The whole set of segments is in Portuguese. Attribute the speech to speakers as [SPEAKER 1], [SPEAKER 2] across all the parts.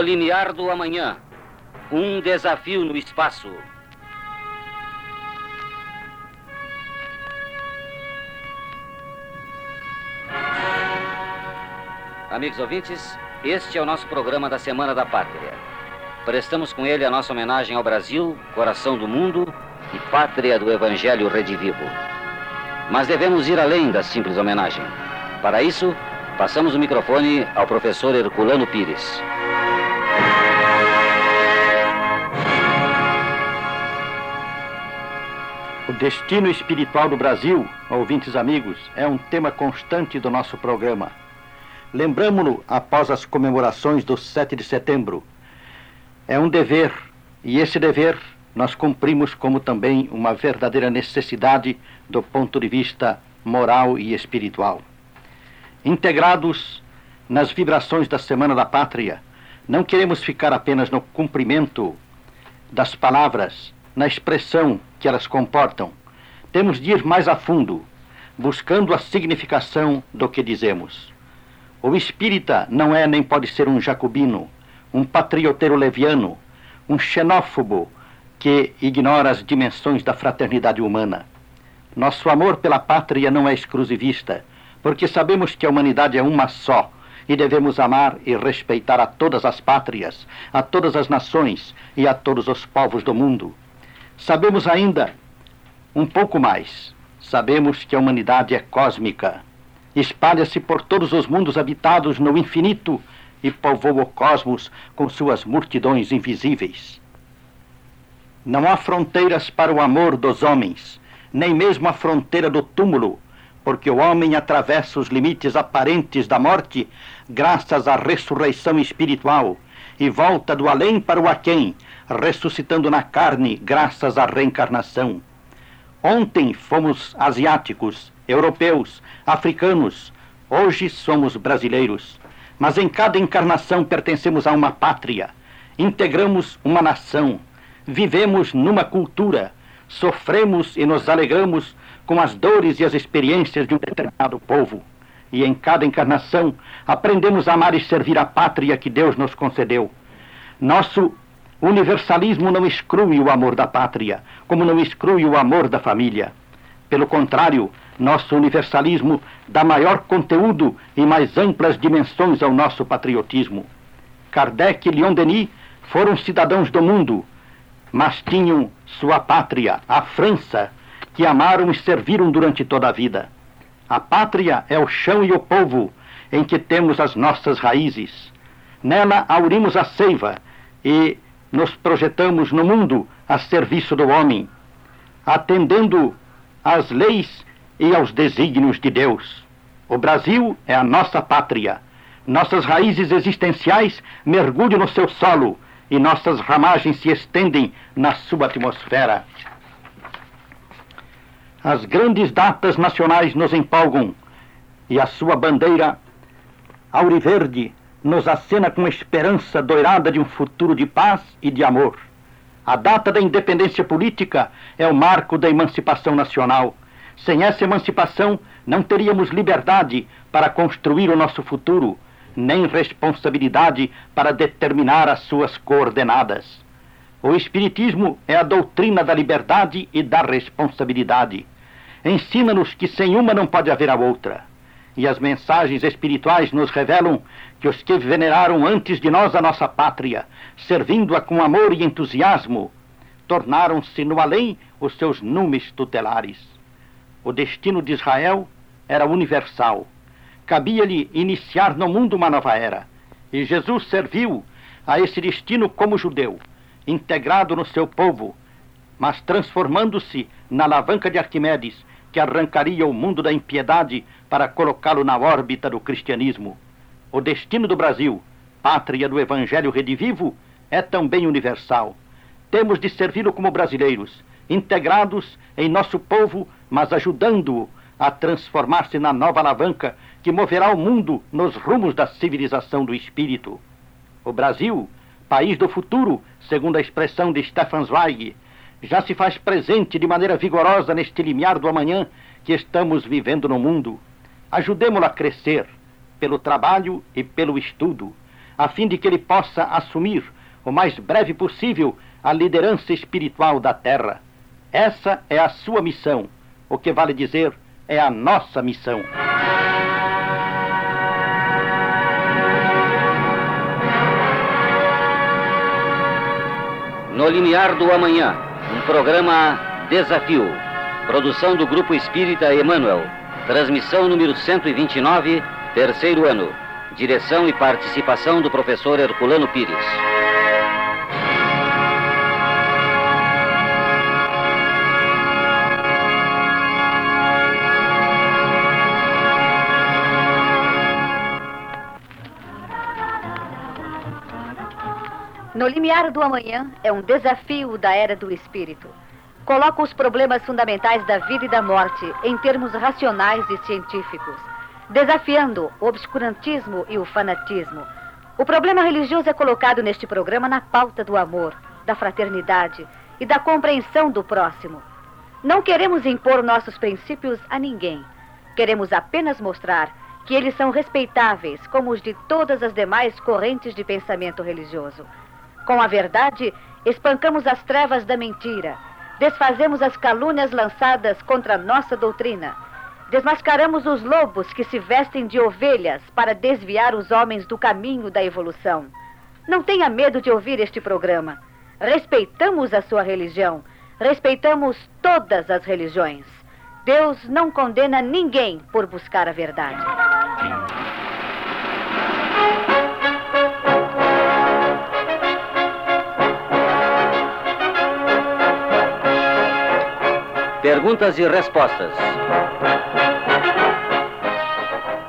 [SPEAKER 1] No do amanhã, um desafio no espaço. Amigos ouvintes, este é o nosso programa da Semana da Pátria. Prestamos com ele a nossa homenagem ao Brasil, coração do mundo e pátria do Evangelho Redivivo. Mas devemos ir além da simples homenagem. Para isso, passamos o microfone ao professor Herculano Pires.
[SPEAKER 2] O destino espiritual do Brasil, ouvintes amigos, é um tema constante do nosso programa. Lembramo-lo após as comemorações do 7 de setembro. É um dever, e esse dever nós cumprimos como também uma verdadeira necessidade do ponto de vista moral e espiritual. Integrados nas vibrações da Semana da Pátria, não queremos ficar apenas no cumprimento das palavras, na expressão que elas comportam. Temos de ir mais a fundo, buscando a significação do que dizemos. O espírita não é nem pode ser um jacobino, um patrioteiro leviano, um xenófobo que ignora as dimensões da fraternidade humana. Nosso amor pela pátria não é exclusivista, porque sabemos que a humanidade é uma só e devemos amar e respeitar a todas as pátrias, a todas as nações e a todos os povos do mundo. Sabemos ainda um pouco mais. Sabemos que a humanidade é cósmica espalha-se por todos os mundos habitados no infinito e povoa o cosmos com suas multidões invisíveis. Não há fronteiras para o amor dos homens, nem mesmo a fronteira do túmulo, porque o homem atravessa os limites aparentes da morte graças à ressurreição espiritual e volta do além para o aquém, ressuscitando na carne graças à reencarnação. Ontem fomos asiáticos, europeus, africanos, hoje somos brasileiros. Mas em cada encarnação pertencemos a uma pátria, integramos uma nação, vivemos numa cultura, sofremos e nos alegramos com as dores e as experiências de um determinado povo. E em cada encarnação aprendemos a amar e servir a pátria que Deus nos concedeu. Nosso universalismo não exclui o amor da pátria, como não exclui o amor da família. Pelo contrário, nosso universalismo dá maior conteúdo e mais amplas dimensões ao nosso patriotismo. Kardec e Leon Denis foram cidadãos do mundo, mas tinham sua pátria, a França, que amaram e serviram durante toda a vida. A pátria é o chão e o povo em que temos as nossas raízes. Nela aurimos a seiva e nos projetamos no mundo a serviço do homem, atendendo às leis e aos desígnios de Deus. O Brasil é a nossa pátria. Nossas raízes existenciais mergulham no seu solo e nossas ramagens se estendem na sua atmosfera. As grandes datas nacionais nos empolgam e a sua bandeira auriverde nos acena com esperança doirada de um futuro de paz e de amor. A data da independência política é o marco da emancipação nacional. Sem essa emancipação, não teríamos liberdade para construir o nosso futuro, nem responsabilidade para determinar as suas coordenadas. O Espiritismo é a doutrina da liberdade e da responsabilidade. Ensina-nos que sem uma não pode haver a outra. E as mensagens espirituais nos revelam que os que veneraram antes de nós a nossa pátria, servindo-a com amor e entusiasmo, tornaram-se no além os seus numes tutelares. O destino de Israel era universal. Cabia-lhe iniciar no mundo uma nova era. E Jesus serviu a esse destino como judeu, integrado no seu povo, mas transformando-se na alavanca de Arquimedes, que arrancaria o mundo da impiedade para colocá-lo na órbita do cristianismo. O destino do Brasil, pátria do Evangelho redivivo, é também universal. Temos de servi-lo como brasileiros, integrados em nosso povo, mas ajudando-o a transformar-se na nova alavanca que moverá o mundo nos rumos da civilização do espírito. O Brasil, país do futuro, segundo a expressão de Stefan Zweig, já se faz presente de maneira vigorosa neste limiar do amanhã que estamos vivendo no mundo. Ajudemo-lo a crescer pelo trabalho e pelo estudo. a fim de que ele possa assumir o mais breve possível a liderança espiritual da Terra. Essa é a sua missão, o que vale dizer é a nossa missão.
[SPEAKER 1] No Limiar do Amanhã, um programa Desafio. Produção do Grupo Espírita Emmanuel. Transmissão número 129, terceiro ano. Direção e participação do professor Herculano Pires.
[SPEAKER 3] No limiar do amanhã é um desafio da era do espírito. Coloca os problemas fundamentais da vida e da morte em termos racionais e científicos, desafiando o obscurantismo e o fanatismo. O problema religioso é colocado neste programa na pauta do amor, da fraternidade e da compreensão do próximo. Não queremos impor nossos princípios a ninguém. Queremos apenas mostrar que eles são respeitáveis como os de todas as demais correntes de pensamento religioso. Com a verdade, espancamos as trevas da mentira, desfazemos as calúnias lançadas contra nossa doutrina, desmascaramos os lobos que se vestem de ovelhas para desviar os homens do caminho da evolução. Não tenha medo de ouvir este programa. Respeitamos a sua religião, respeitamos todas as religiões. Deus não condena ninguém por buscar a verdade.
[SPEAKER 1] Perguntas e respostas.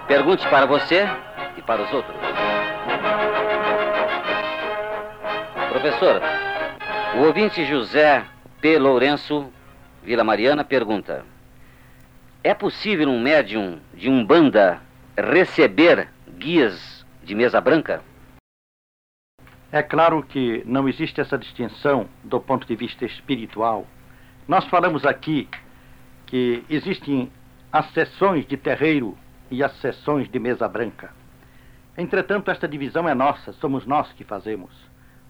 [SPEAKER 1] Pergunte para você e para os outros. Professor, o ouvinte José P. Lourenço, Vila Mariana, pergunta: É possível um médium de Umbanda receber guias de mesa branca?
[SPEAKER 2] É claro que não existe essa distinção do ponto de vista espiritual nós falamos aqui que existem as sessões de terreiro e as sessões de mesa branca. Entretanto, esta divisão é nossa, somos nós que fazemos.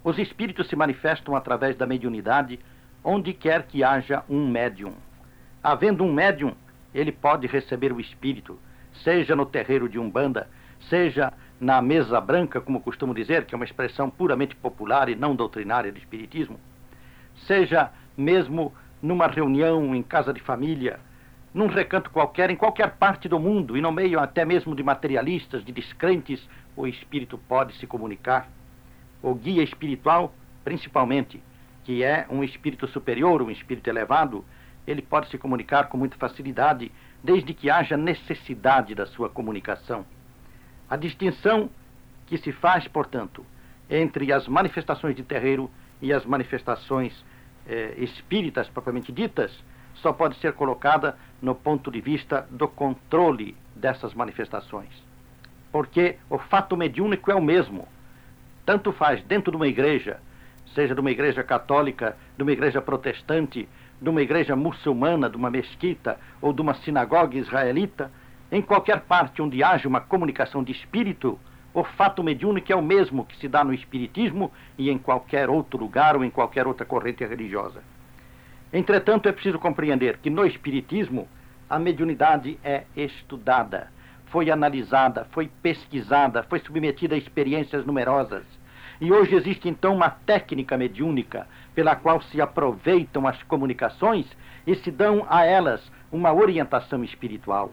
[SPEAKER 2] Os espíritos se manifestam através da mediunidade onde quer que haja um médium. Havendo um médium, ele pode receber o espírito, seja no terreiro de Umbanda, seja na mesa branca, como costumo dizer, que é uma expressão puramente popular e não doutrinária do espiritismo, seja mesmo numa reunião em casa de família, num recanto qualquer, em qualquer parte do mundo, e no meio até mesmo de materialistas, de descrentes, o espírito pode se comunicar. O guia espiritual, principalmente, que é um espírito superior, um espírito elevado, ele pode se comunicar com muita facilidade, desde que haja necessidade da sua comunicação. A distinção que se faz, portanto, entre as manifestações de terreiro e as manifestações eh, espíritas propriamente ditas só pode ser colocada no ponto de vista do controle dessas manifestações. Porque o fato mediúnico é o mesmo. Tanto faz dentro de uma igreja, seja de uma igreja católica, de uma igreja protestante, de uma igreja muçulmana, de uma mesquita ou de uma sinagoga israelita, em qualquer parte onde haja uma comunicação de espírito, o fato mediúnico é o mesmo que se dá no Espiritismo e em qualquer outro lugar ou em qualquer outra corrente religiosa. Entretanto, é preciso compreender que no Espiritismo a mediunidade é estudada, foi analisada, foi pesquisada, foi submetida a experiências numerosas. E hoje existe então uma técnica mediúnica pela qual se aproveitam as comunicações e se dão a elas uma orientação espiritual.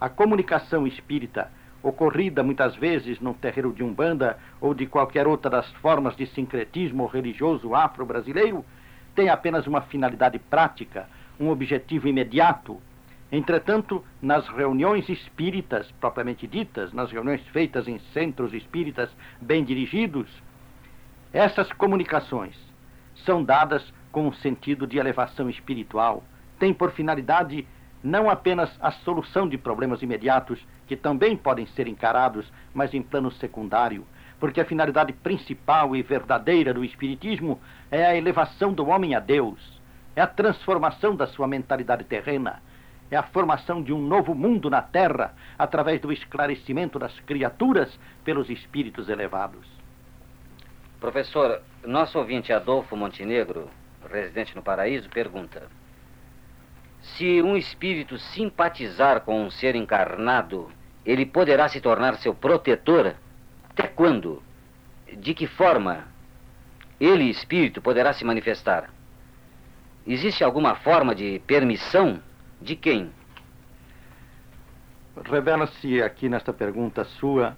[SPEAKER 2] A comunicação espírita ocorrida muitas vezes no terreiro de Umbanda ou de qualquer outra das formas de sincretismo religioso afro-brasileiro, tem apenas uma finalidade prática, um objetivo imediato. Entretanto, nas reuniões espíritas propriamente ditas, nas reuniões feitas em centros espíritas bem dirigidos, essas comunicações são dadas com um sentido de elevação espiritual, têm por finalidade não apenas a solução de problemas imediatos que também podem ser encarados, mas em plano secundário, porque a finalidade principal e verdadeira do Espiritismo é a elevação do homem a Deus, é a transformação da sua mentalidade terrena, é a formação de um novo mundo na Terra através do esclarecimento das criaturas pelos espíritos elevados.
[SPEAKER 1] Professor, nosso ouvinte Adolfo Montenegro, residente no Paraíso, pergunta: Se um espírito simpatizar com um ser encarnado, ele poderá se tornar seu protetor? Até quando? De que forma ele, espírito, poderá se manifestar? Existe alguma forma de permissão de quem?
[SPEAKER 2] Revela-se aqui nesta pergunta sua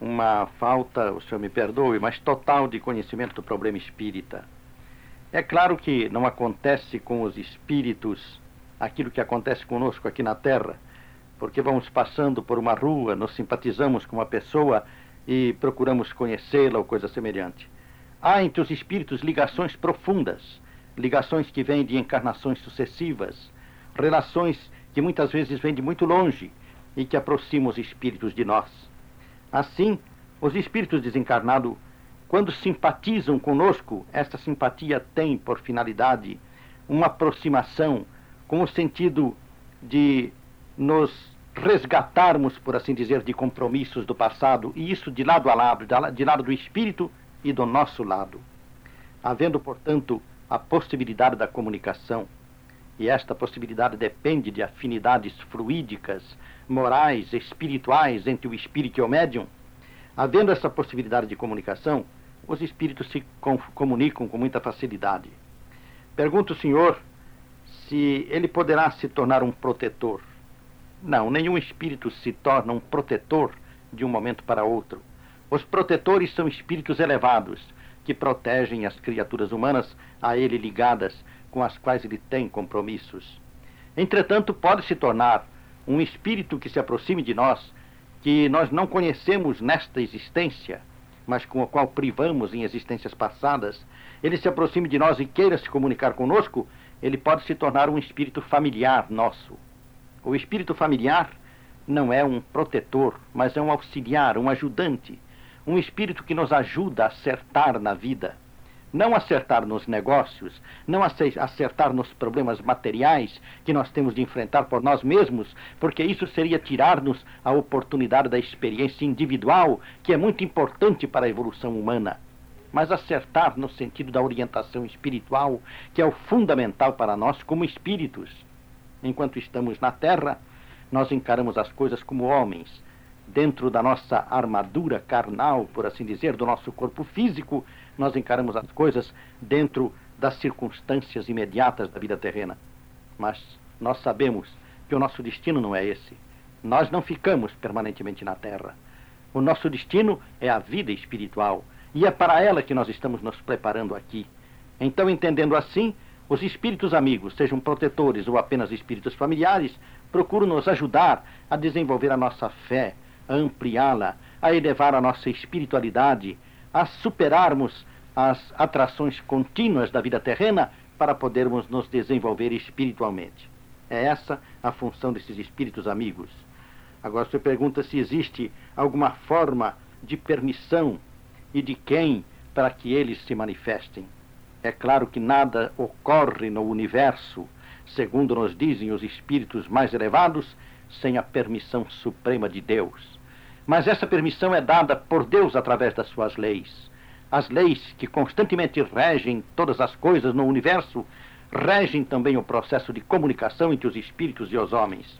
[SPEAKER 2] uma falta, o senhor me perdoe, mas total de conhecimento do problema espírita. É claro que não acontece com os espíritos aquilo que acontece conosco aqui na Terra, porque vamos passando por uma rua, nos simpatizamos com uma pessoa e procuramos conhecê-la ou coisa semelhante. Há entre os espíritos ligações profundas, ligações que vêm de encarnações sucessivas, relações que muitas vezes vêm de muito longe e que aproximam os espíritos de nós. Assim, os espíritos desencarnados, quando simpatizam conosco, esta simpatia tem por finalidade uma aproximação com o sentido de nos resgatarmos, por assim dizer, de compromissos do passado, e isso de lado a lado, de lado do espírito e do nosso lado. Havendo, portanto, a possibilidade da comunicação, e esta possibilidade depende de afinidades fluídicas, morais, espirituais entre o espírito e o médium, havendo essa possibilidade de comunicação, os espíritos se comunicam com muita facilidade. Pergunto o senhor se ele poderá se tornar um protetor. Não, nenhum espírito se torna um protetor de um momento para outro. Os protetores são espíritos elevados que protegem as criaturas humanas a ele ligadas com as quais ele tem compromissos. Entretanto, pode se tornar um espírito que se aproxime de nós, que nós não conhecemos nesta existência, mas com o qual privamos em existências passadas, ele se aproxime de nós e queira se comunicar conosco, ele pode se tornar um espírito familiar nosso. O espírito familiar não é um protetor, mas é um auxiliar, um ajudante, um espírito que nos ajuda a acertar na vida não acertar nos negócios, não acertar nos problemas materiais que nós temos de enfrentar por nós mesmos, porque isso seria tirar-nos a oportunidade da experiência individual, que é muito importante para a evolução humana. Mas acertar no sentido da orientação espiritual, que é o fundamental para nós como espíritos. Enquanto estamos na Terra, nós encaramos as coisas como homens, dentro da nossa armadura carnal, por assim dizer, do nosso corpo físico, nós encaramos as coisas dentro das circunstâncias imediatas da vida terrena. Mas nós sabemos que o nosso destino não é esse. Nós não ficamos permanentemente na Terra. O nosso destino é a vida espiritual e é para ela que nós estamos nos preparando aqui. Então, entendendo assim, os espíritos amigos, sejam protetores ou apenas espíritos familiares, procuram nos ajudar a desenvolver a nossa fé, a ampliá-la, a elevar a nossa espiritualidade, a superarmos as atrações contínuas da vida terrena para podermos nos desenvolver espiritualmente. É essa a função desses espíritos amigos. Agora você pergunta se existe alguma forma de permissão e de quem para que eles se manifestem. É claro que nada ocorre no universo, segundo nos dizem os espíritos mais elevados, sem a permissão suprema de Deus. Mas essa permissão é dada por Deus através das suas leis. As leis que constantemente regem todas as coisas no universo regem também o processo de comunicação entre os espíritos e os homens.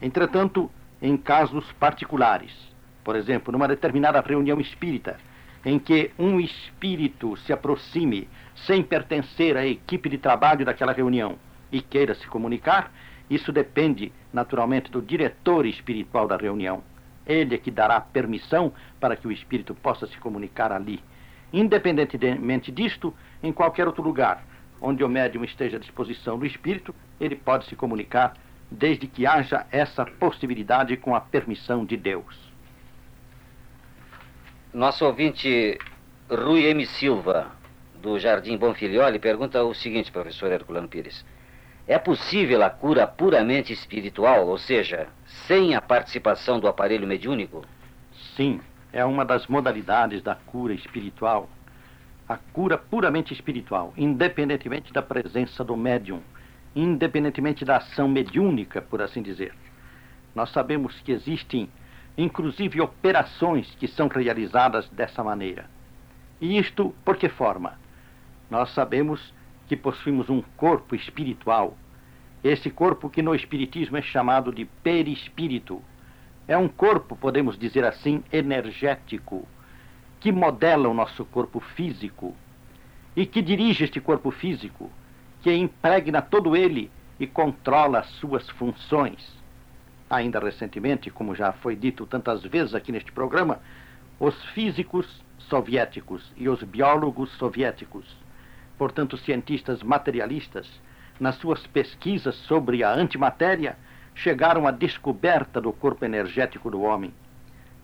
[SPEAKER 2] Entretanto, em casos particulares, por exemplo, numa determinada reunião espírita, em que um espírito se aproxime sem pertencer à equipe de trabalho daquela reunião e queira se comunicar, isso depende naturalmente do diretor espiritual da reunião. Ele é que dará permissão para que o espírito possa se comunicar ali. Independentemente disto, em qualquer outro lugar onde o médium esteja à disposição do espírito, ele pode se comunicar desde que haja essa possibilidade com a permissão de Deus.
[SPEAKER 1] Nosso ouvinte Rui M. Silva, do Jardim Bonfilioli, pergunta o seguinte, professor Herculano Pires. É possível a cura puramente espiritual, ou seja, sem a participação do aparelho mediúnico?
[SPEAKER 2] Sim, é uma das modalidades da cura espiritual. A cura puramente espiritual, independentemente da presença do médium. independentemente da ação mediúnica, por assim dizer. Nós sabemos que existem, inclusive, operações que são realizadas dessa maneira. E isto por que forma? Nós sabemos que possuímos um corpo espiritual. Esse corpo que no Espiritismo é chamado de perispírito. É um corpo, podemos dizer assim, energético, que modela o nosso corpo físico e que dirige este corpo físico, que impregna todo ele e controla as suas funções. Ainda recentemente, como já foi dito tantas vezes aqui neste programa, os físicos soviéticos e os biólogos soviéticos, portanto cientistas materialistas, nas suas pesquisas sobre a antimatéria, chegaram à descoberta do corpo energético do homem.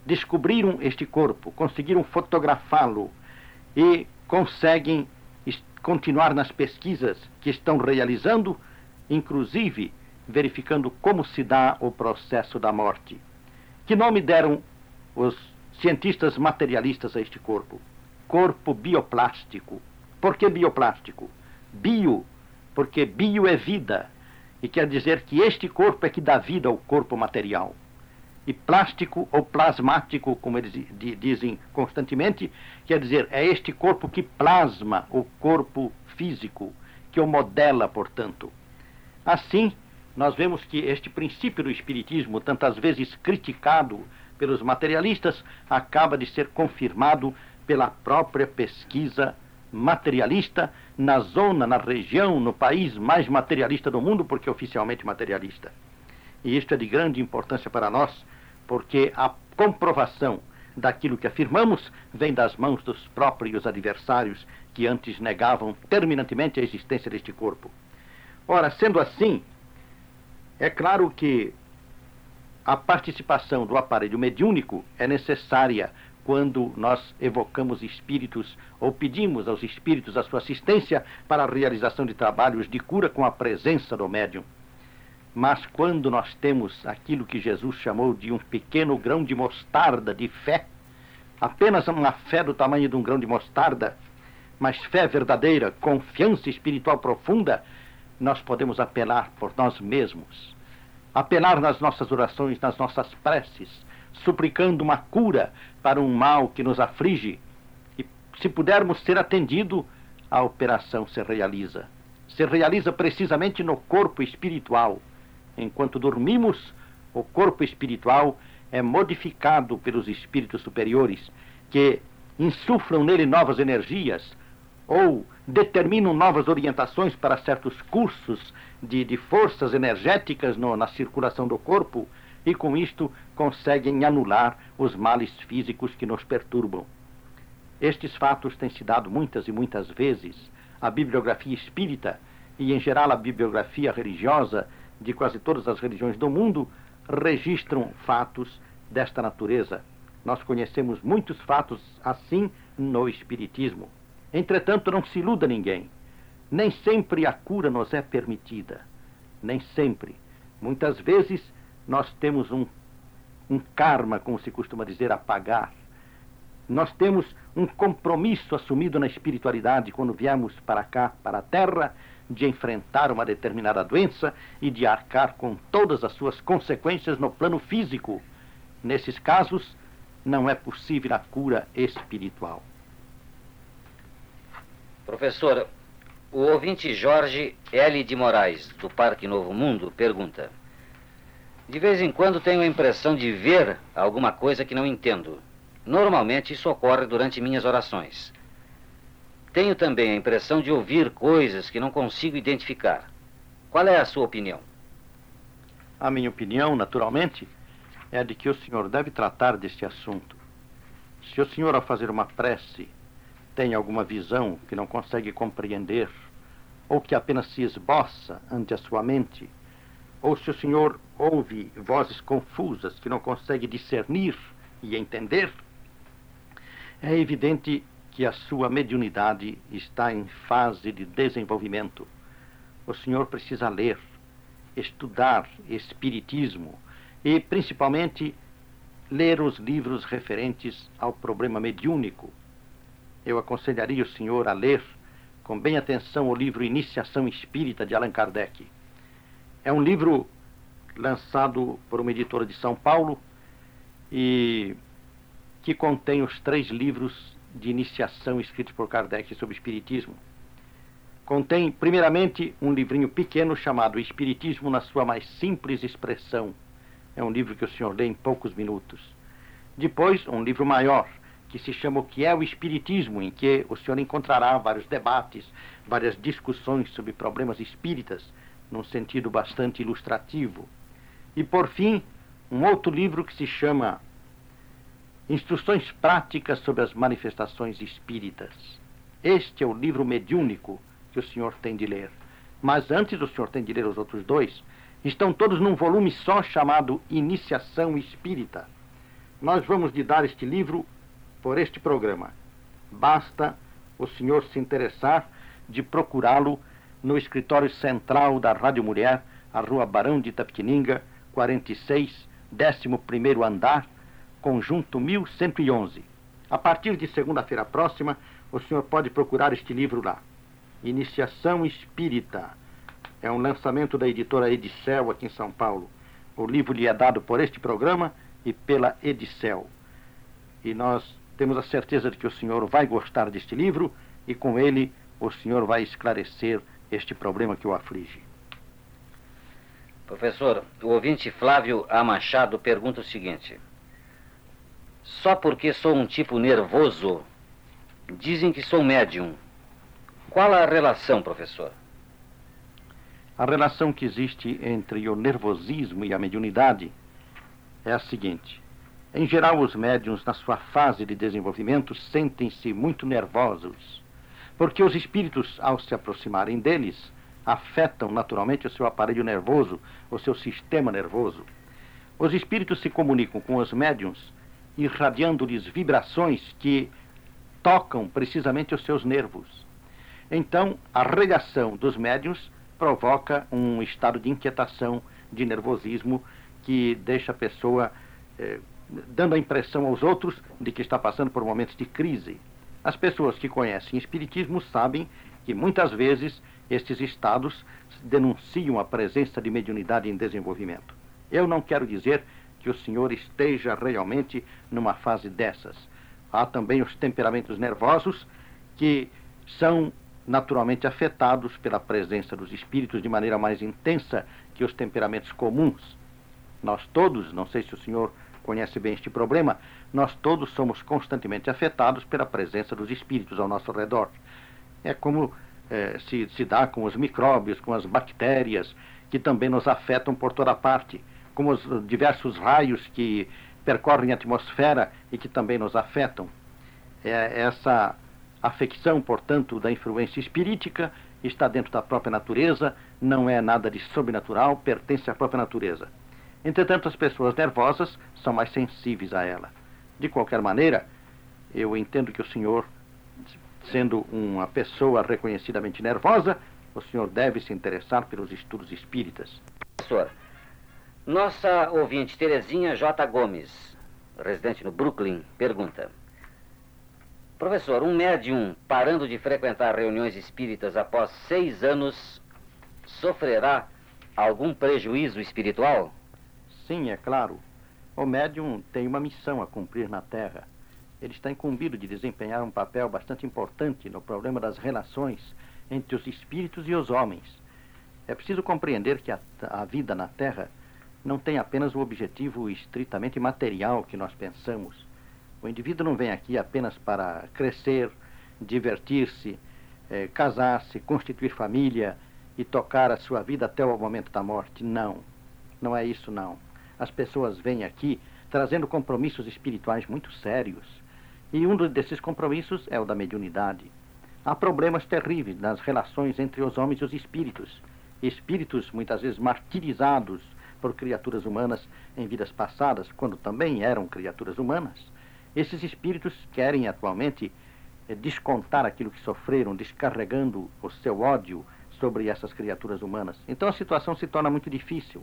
[SPEAKER 2] Descobriram este corpo, conseguiram fotografá-lo e conseguem continuar nas pesquisas que estão realizando, inclusive verificando como se dá o processo da morte. Que nome deram os cientistas materialistas a este corpo? Corpo bioplástico. Por que bioplástico? Bio, porque bio é vida, e quer dizer que este corpo é que dá vida ao corpo material. E plástico ou plasmático, como eles dizem constantemente, quer dizer, é este corpo que plasma o corpo físico, que o modela, portanto. Assim, nós vemos que este princípio do Espiritismo, tantas vezes criticado pelos materialistas, acaba de ser confirmado pela própria pesquisa materialista na zona, na região, no país mais materialista do mundo, porque oficialmente materialista. E isto é de grande importância para nós, porque a comprovação daquilo que afirmamos vem das mãos dos próprios adversários que antes negavam terminantemente a existência deste corpo. Ora, sendo assim, é claro que a participação do aparelho mediúnico é necessária quando nós evocamos espíritos ou pedimos aos espíritos a sua assistência para a realização de trabalhos de cura com a presença do médium. Mas quando nós temos aquilo que Jesus chamou de um pequeno grão de mostarda de fé, apenas uma fé do tamanho de um grão de mostarda, mas fé verdadeira, confiança espiritual profunda, nós podemos apelar por nós mesmos, apelar nas nossas orações, nas nossas preces, suplicando uma cura para um mal que nos aflige. E se pudermos ser atendido, a operação se realiza. Se realiza precisamente no corpo espiritual. Enquanto dormimos, o corpo espiritual é modificado pelos espíritos superiores, que insuflam nele novas energias, ou determinam novas orientações para certos cursos de, de forças energéticas no, na circulação do corpo e com isto conseguem anular os males físicos que nos perturbam. Estes fatos têm se dado muitas e muitas vezes. A bibliografia espírita e, em geral, a bibliografia religiosa de quase todas as religiões do mundo registram fatos desta natureza. Nós conhecemos muitos fatos assim no Espiritismo. Entretanto, não se iluda ninguém. Nem sempre a cura nos é permitida. Nem sempre. Muitas vezes nós temos um, um karma, como se costuma dizer, a pagar. Nós temos um compromisso assumido na espiritualidade quando viemos para cá, para a Terra, de enfrentar uma determinada doença e de arcar com todas as suas consequências no plano físico. Nesses casos, não é possível a cura espiritual.
[SPEAKER 1] Professor, o ouvinte Jorge L. de Moraes, do Parque Novo Mundo, pergunta: De vez em quando tenho a impressão de ver alguma coisa que não entendo. Normalmente isso ocorre durante minhas orações. Tenho também a impressão de ouvir coisas que não consigo identificar. Qual é a sua opinião?
[SPEAKER 2] A minha opinião, naturalmente, é de que o senhor deve tratar deste assunto. Se o senhor, ao fazer uma prece, tem alguma visão que não consegue compreender, ou que apenas se esboça ante a sua mente, ou se o senhor ouve vozes confusas que não consegue discernir e entender, é evidente que a sua mediunidade está em fase de desenvolvimento. O senhor precisa ler, estudar espiritismo e, principalmente, ler os livros referentes ao problema mediúnico eu aconselharia o senhor a ler com bem atenção o livro Iniciação Espírita de Allan Kardec. É um livro lançado por uma editora de São Paulo e que contém os três livros de iniciação escritos por Kardec sobre Espiritismo. Contém, primeiramente, um livrinho pequeno chamado Espiritismo na sua mais simples expressão. É um livro que o senhor lê em poucos minutos. Depois, um livro maior, que se chama O que é o Espiritismo, em que o senhor encontrará vários debates, várias discussões sobre problemas espíritas, num sentido bastante ilustrativo. E, por fim, um outro livro que se chama Instruções Práticas sobre as Manifestações Espíritas. Este é o livro mediúnico que o senhor tem de ler. Mas antes do senhor tem de ler os outros dois, estão todos num volume só chamado Iniciação Espírita. Nós vamos lhe dar este livro por este programa. Basta o senhor se interessar de procurá-lo no escritório central da Rádio Mulher, a Rua Barão de Itapetininga, 46, 11 andar, conjunto 1111. A partir de segunda-feira próxima, o senhor pode procurar este livro lá. Iniciação Espírita. É um lançamento da editora Edicel aqui em São Paulo. O livro lhe é dado por este programa e pela Edicel. E nós temos a certeza de que o senhor vai gostar deste livro e com ele o senhor vai esclarecer este problema que o aflige.
[SPEAKER 1] Professor, o ouvinte Flávio A. Machado pergunta o seguinte: Só porque sou um tipo nervoso, dizem que sou médium. Qual a relação, professor?
[SPEAKER 2] A relação que existe entre o nervosismo e a mediunidade é a seguinte: em geral, os médiums, na sua fase de desenvolvimento, sentem-se muito nervosos, porque os espíritos, ao se aproximarem deles, afetam naturalmente o seu aparelho nervoso, o seu sistema nervoso. Os espíritos se comunicam com os médiums, irradiando-lhes vibrações que tocam precisamente os seus nervos. Então, a regação dos médiums provoca um estado de inquietação, de nervosismo, que deixa a pessoa eh, dando a impressão aos outros de que está passando por momentos de crise. As pessoas que conhecem Espiritismo sabem que muitas vezes estes estados denunciam a presença de mediunidade em desenvolvimento. Eu não quero dizer que o senhor esteja realmente numa fase dessas. Há também os temperamentos nervosos que são naturalmente afetados pela presença dos espíritos de maneira mais intensa que os temperamentos comuns. Nós todos, não sei se o senhor conhece bem este problema, nós todos somos constantemente afetados pela presença dos espíritos ao nosso redor. É como é, se, se dá com os micróbios, com as bactérias, que também nos afetam por toda parte, como os diversos raios que percorrem a atmosfera e que também nos afetam. É, essa afecção, portanto, da influência espirítica está dentro da própria natureza, não é nada de sobrenatural, pertence à própria natureza. Entretanto, as pessoas nervosas são mais sensíveis a ela. De qualquer maneira, eu entendo que o senhor, sendo uma pessoa reconhecidamente nervosa, o senhor deve se interessar pelos estudos espíritas.
[SPEAKER 1] Professor, nossa ouvinte Terezinha J. Gomes, residente no Brooklyn, pergunta: Professor, um médium parando de frequentar reuniões espíritas após seis anos sofrerá algum prejuízo espiritual?
[SPEAKER 2] Sim, é claro. O médium tem uma missão a cumprir na Terra. Ele está incumbido de desempenhar um papel bastante importante no problema das relações entre os espíritos e os homens. É preciso compreender que a, a vida na Terra não tem apenas o objetivo estritamente material que nós pensamos. O indivíduo não vem aqui apenas para crescer, divertir-se, eh, casar-se, constituir família e tocar a sua vida até o momento da morte. Não, não é isso não as pessoas vêm aqui trazendo compromissos espirituais muito sérios. E um desses compromissos é o da mediunidade. Há problemas terríveis nas relações entre os homens e os espíritos. Espíritos muitas vezes martirizados por criaturas humanas em vidas passadas, quando também eram criaturas humanas. Esses espíritos querem atualmente eh, descontar aquilo que sofreram, descarregando o seu ódio sobre essas criaturas humanas. Então a situação se torna muito difícil.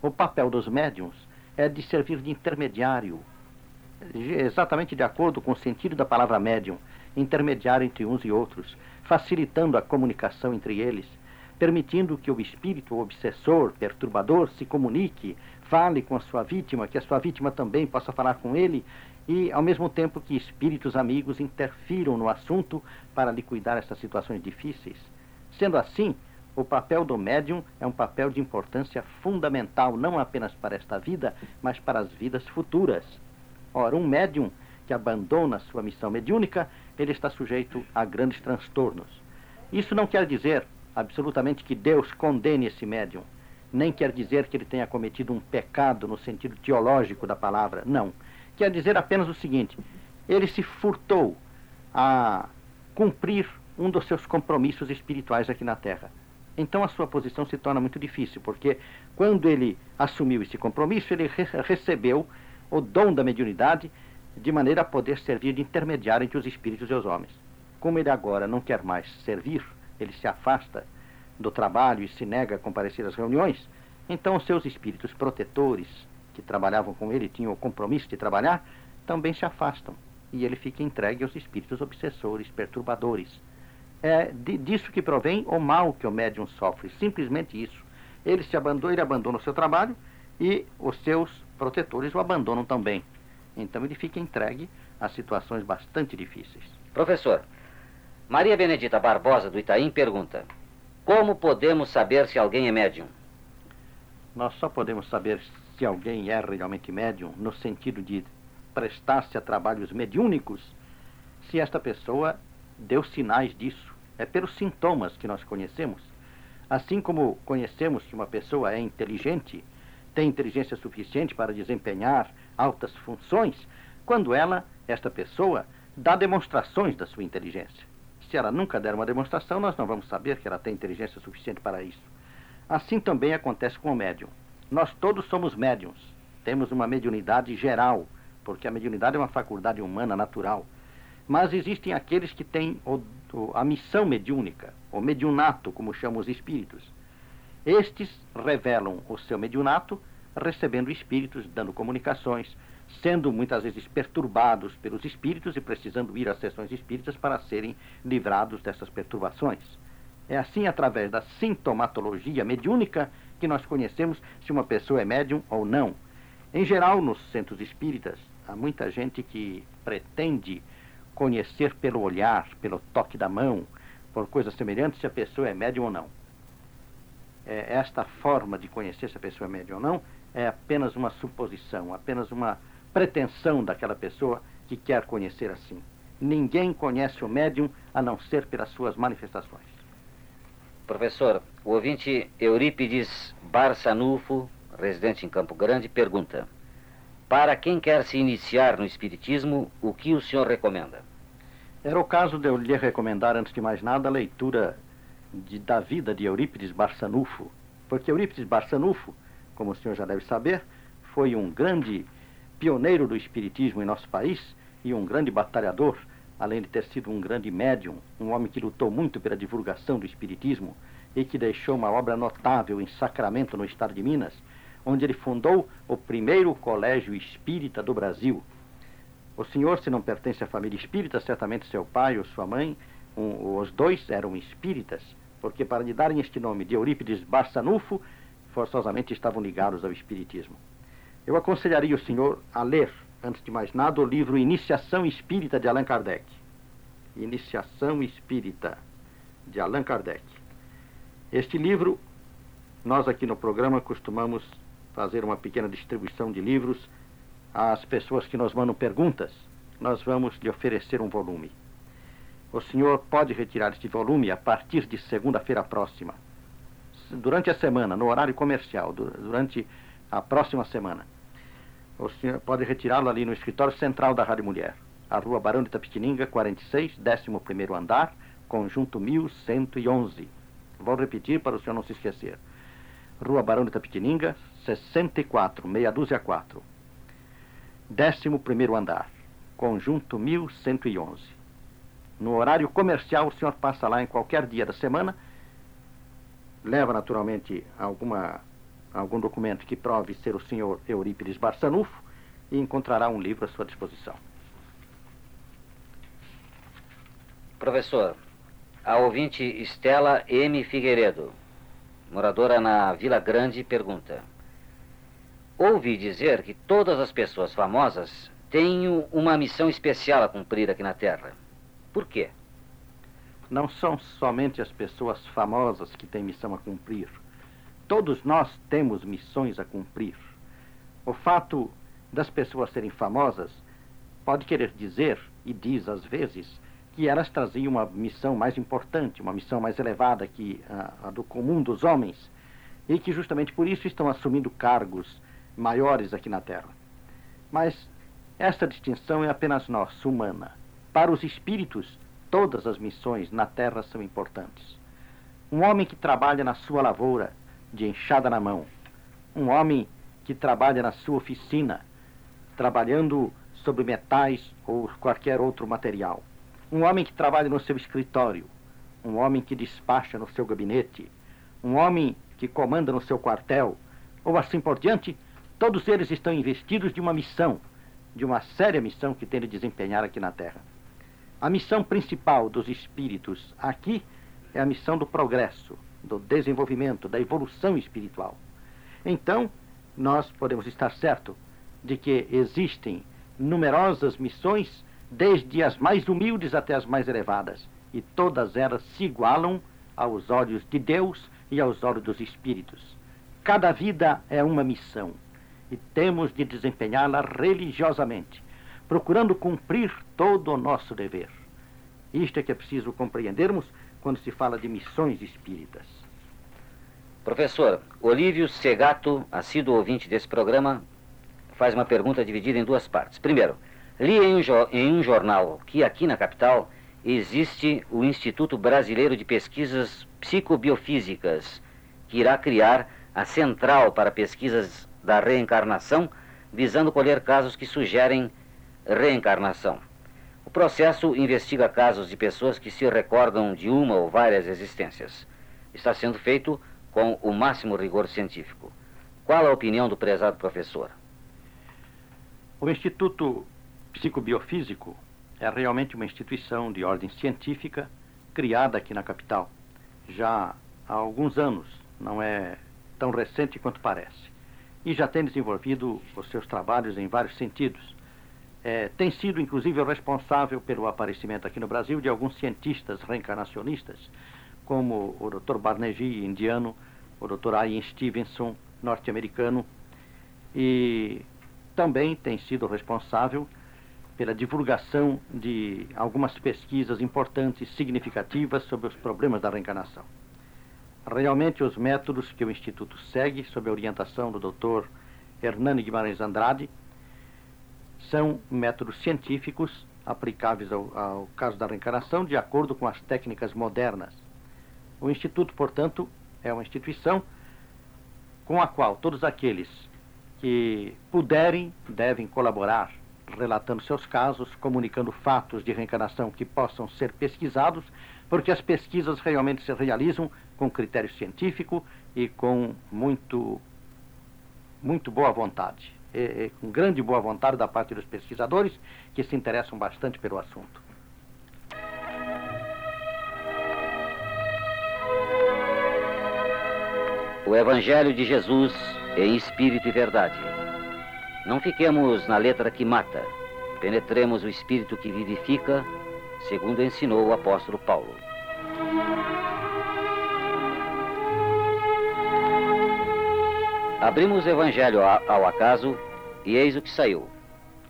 [SPEAKER 2] O papel dos médiums é de servir de intermediário, exatamente de acordo com o sentido da palavra médium, intermediário entre uns e outros, facilitando a comunicação entre eles, permitindo que o espírito obsessor, perturbador, se comunique, fale com a sua vítima, que a sua vítima também possa falar com ele, e ao mesmo tempo que espíritos amigos interfiram no assunto para liquidar essas situações difíceis. Sendo assim, o papel do médium é um papel de importância fundamental, não apenas para esta vida, mas para as vidas futuras. Ora, um médium que abandona sua missão mediúnica, ele está sujeito a grandes transtornos. Isso não quer dizer absolutamente que Deus condene esse médium, nem quer dizer que ele tenha cometido um pecado no sentido teológico da palavra, não. Quer dizer apenas o seguinte: ele se furtou a cumprir um dos seus compromissos espirituais aqui na Terra. Então a sua posição se torna muito difícil, porque quando ele assumiu esse compromisso, ele re recebeu o dom da mediunidade de maneira a poder servir de intermediário entre os espíritos e os homens. Como ele agora não quer mais servir, ele se afasta do trabalho e se nega a comparecer às reuniões, então os seus espíritos protetores, que trabalhavam com ele, tinham o compromisso de trabalhar, também se afastam. E ele fica entregue aos espíritos obsessores, perturbadores é de, disso que provém o mal que o médium sofre, simplesmente isso. Ele se abandona, ele abandona o seu trabalho e os seus protetores o abandonam também. Então ele fica entregue a situações bastante difíceis.
[SPEAKER 1] Professor, Maria Benedita Barbosa do Itaim pergunta: Como podemos saber se alguém é médium?
[SPEAKER 2] Nós só podemos saber se alguém é realmente médium no sentido de prestar-se a trabalhos mediúnicos se esta pessoa deu sinais disso. É pelos sintomas que nós conhecemos. Assim como conhecemos que uma pessoa é inteligente, tem inteligência suficiente para desempenhar altas funções, quando ela, esta pessoa, dá demonstrações da sua inteligência. Se ela nunca der uma demonstração, nós não vamos saber que ela tem inteligência suficiente para isso. Assim também acontece com o médium. Nós todos somos médiums. Temos uma mediunidade geral, porque a mediunidade é uma faculdade humana natural. Mas existem aqueles que têm o, a missão mediúnica, o mediunato, como chamam os espíritos. Estes revelam o seu mediunato recebendo espíritos, dando comunicações, sendo muitas vezes perturbados pelos espíritos e precisando ir às sessões espíritas para serem livrados dessas perturbações. É assim, através da sintomatologia mediúnica, que nós conhecemos se uma pessoa é médium ou não. Em geral, nos centros espíritas, há muita gente que pretende conhecer pelo olhar, pelo toque da mão, por coisas semelhantes, se a pessoa é médium ou não. É, esta forma de conhecer se a pessoa é médium ou não é apenas uma suposição, apenas uma pretensão daquela pessoa que quer conhecer assim. Ninguém conhece o médium a não ser pelas suas manifestações.
[SPEAKER 1] Professor, o ouvinte Eurípides Barçanufo, residente em Campo Grande, pergunta: Para quem quer se iniciar no Espiritismo, o que o senhor recomenda?
[SPEAKER 2] Era o caso de eu lhe recomendar, antes de mais nada, a leitura de, da vida de Eurípides Barçanufo. Porque Eurípides Barçanufo, como o senhor já deve saber, foi um grande pioneiro do espiritismo em nosso país e um grande batalhador, além de ter sido um grande médium, um homem que lutou muito pela divulgação do espiritismo e que deixou uma obra notável em Sacramento, no estado de Minas, onde ele fundou o primeiro colégio espírita do Brasil, o senhor, se não pertence à família espírita, certamente seu pai ou sua mãe, um, os dois eram espíritas, porque para lhe darem este nome de Eurípides Barçanufo, forçosamente estavam ligados ao espiritismo. Eu aconselharia o senhor a ler, antes de mais nada, o livro Iniciação Espírita de Allan Kardec. Iniciação Espírita de Allan Kardec. Este livro, nós aqui no programa costumamos fazer uma pequena distribuição de livros às pessoas que nos mandam perguntas, nós vamos lhe oferecer um volume. O senhor pode retirar este volume a partir de segunda-feira próxima. Durante a semana, no horário comercial, durante a próxima semana. O senhor pode retirá-lo ali no escritório central da Rádio Mulher, a rua Barão de Tapitininga, 46, 11 andar, conjunto 1111. Vou repetir para o senhor não se esquecer. Rua Barão de Tapitininga, 64, meia dúzia 4. 11 andar, conjunto 1111. No horário comercial, o senhor passa lá em qualquer dia da semana, leva naturalmente alguma, algum documento que prove ser o senhor Eurípides Barçanufo e encontrará um livro à sua disposição.
[SPEAKER 1] Professor, a ouvinte Estela M. Figueiredo moradora na Vila Grande, pergunta: Ouvi dizer que todas as pessoas famosas têm uma missão especial a cumprir aqui na Terra. Por quê?
[SPEAKER 2] Não são somente as pessoas famosas que têm missão a cumprir. Todos nós temos missões a cumprir. O fato das pessoas serem famosas pode querer dizer, e diz às vezes, que elas traziam uma missão mais importante, uma missão mais elevada que a, a do comum dos homens, e que justamente por isso estão assumindo cargos maiores aqui na Terra. Mas esta distinção é apenas nossa, humana. Para os espíritos, todas as missões na Terra são importantes. Um homem que trabalha na sua lavoura, de enxada na mão, um homem que trabalha na sua oficina, trabalhando sobre metais ou qualquer outro material. Um homem que trabalha no seu escritório, um homem que despacha no seu gabinete, um homem que comanda no seu quartel, ou assim por diante, todos eles estão investidos de uma missão, de uma séria missão que tem de desempenhar aqui na Terra. A missão principal dos espíritos aqui é a missão do progresso, do desenvolvimento, da evolução espiritual. Então, nós podemos estar certo de que existem numerosas missões, desde as mais humildes até as mais elevadas, e todas elas se igualam aos olhos de Deus e aos olhos dos espíritos. Cada vida é uma missão e temos de desempenhá-la religiosamente, procurando cumprir todo o nosso dever. Isto é que é preciso compreendermos quando se fala de missões espíritas.
[SPEAKER 1] Professor, Olívio Segato, assíduo ouvinte desse programa, faz uma pergunta dividida em duas partes. Primeiro, li em um, em um jornal que aqui na capital existe o Instituto Brasileiro de Pesquisas Psicobiofísicas, que irá criar a Central para Pesquisas da Reencarnação, visando colher casos que sugerem reencarnação. O processo investiga casos de pessoas que se recordam de uma ou várias existências. Está sendo feito com o máximo rigor científico. Qual a opinião do prezado professor?
[SPEAKER 2] O Instituto Psicobiofísico é realmente uma instituição de ordem científica criada aqui na capital já há alguns anos, não é tão recente quanto parece, e já tem desenvolvido os seus trabalhos em vários sentidos. É, tem sido, inclusive, responsável pelo aparecimento aqui no Brasil de alguns cientistas reencarnacionistas, como o Dr. Barnegi, indiano, o Dr. Ian Stevenson, norte-americano, e também tem sido responsável pela divulgação de algumas pesquisas importantes, significativas sobre os problemas da reencarnação. Realmente, os métodos que o Instituto segue, sob a orientação do Dr. Hernani Guimarães Andrade, são métodos científicos aplicáveis ao, ao caso da reencarnação de acordo com as técnicas modernas o Instituto, portanto, é uma instituição com a qual todos aqueles que puderem devem colaborar, relatando seus casos, comunicando fatos de reencarnação que possam ser pesquisados, porque as pesquisas realmente se realizam com critério científico e com muito, muito boa vontade, com grande boa vontade da parte dos pesquisadores que se interessam bastante pelo assunto.
[SPEAKER 1] o Evangelho de Jesus em espírito e verdade. Não fiquemos na letra que mata, penetremos o espírito que vivifica, segundo ensinou o apóstolo Paulo. Abrimos o Evangelho ao acaso e eis o que saiu.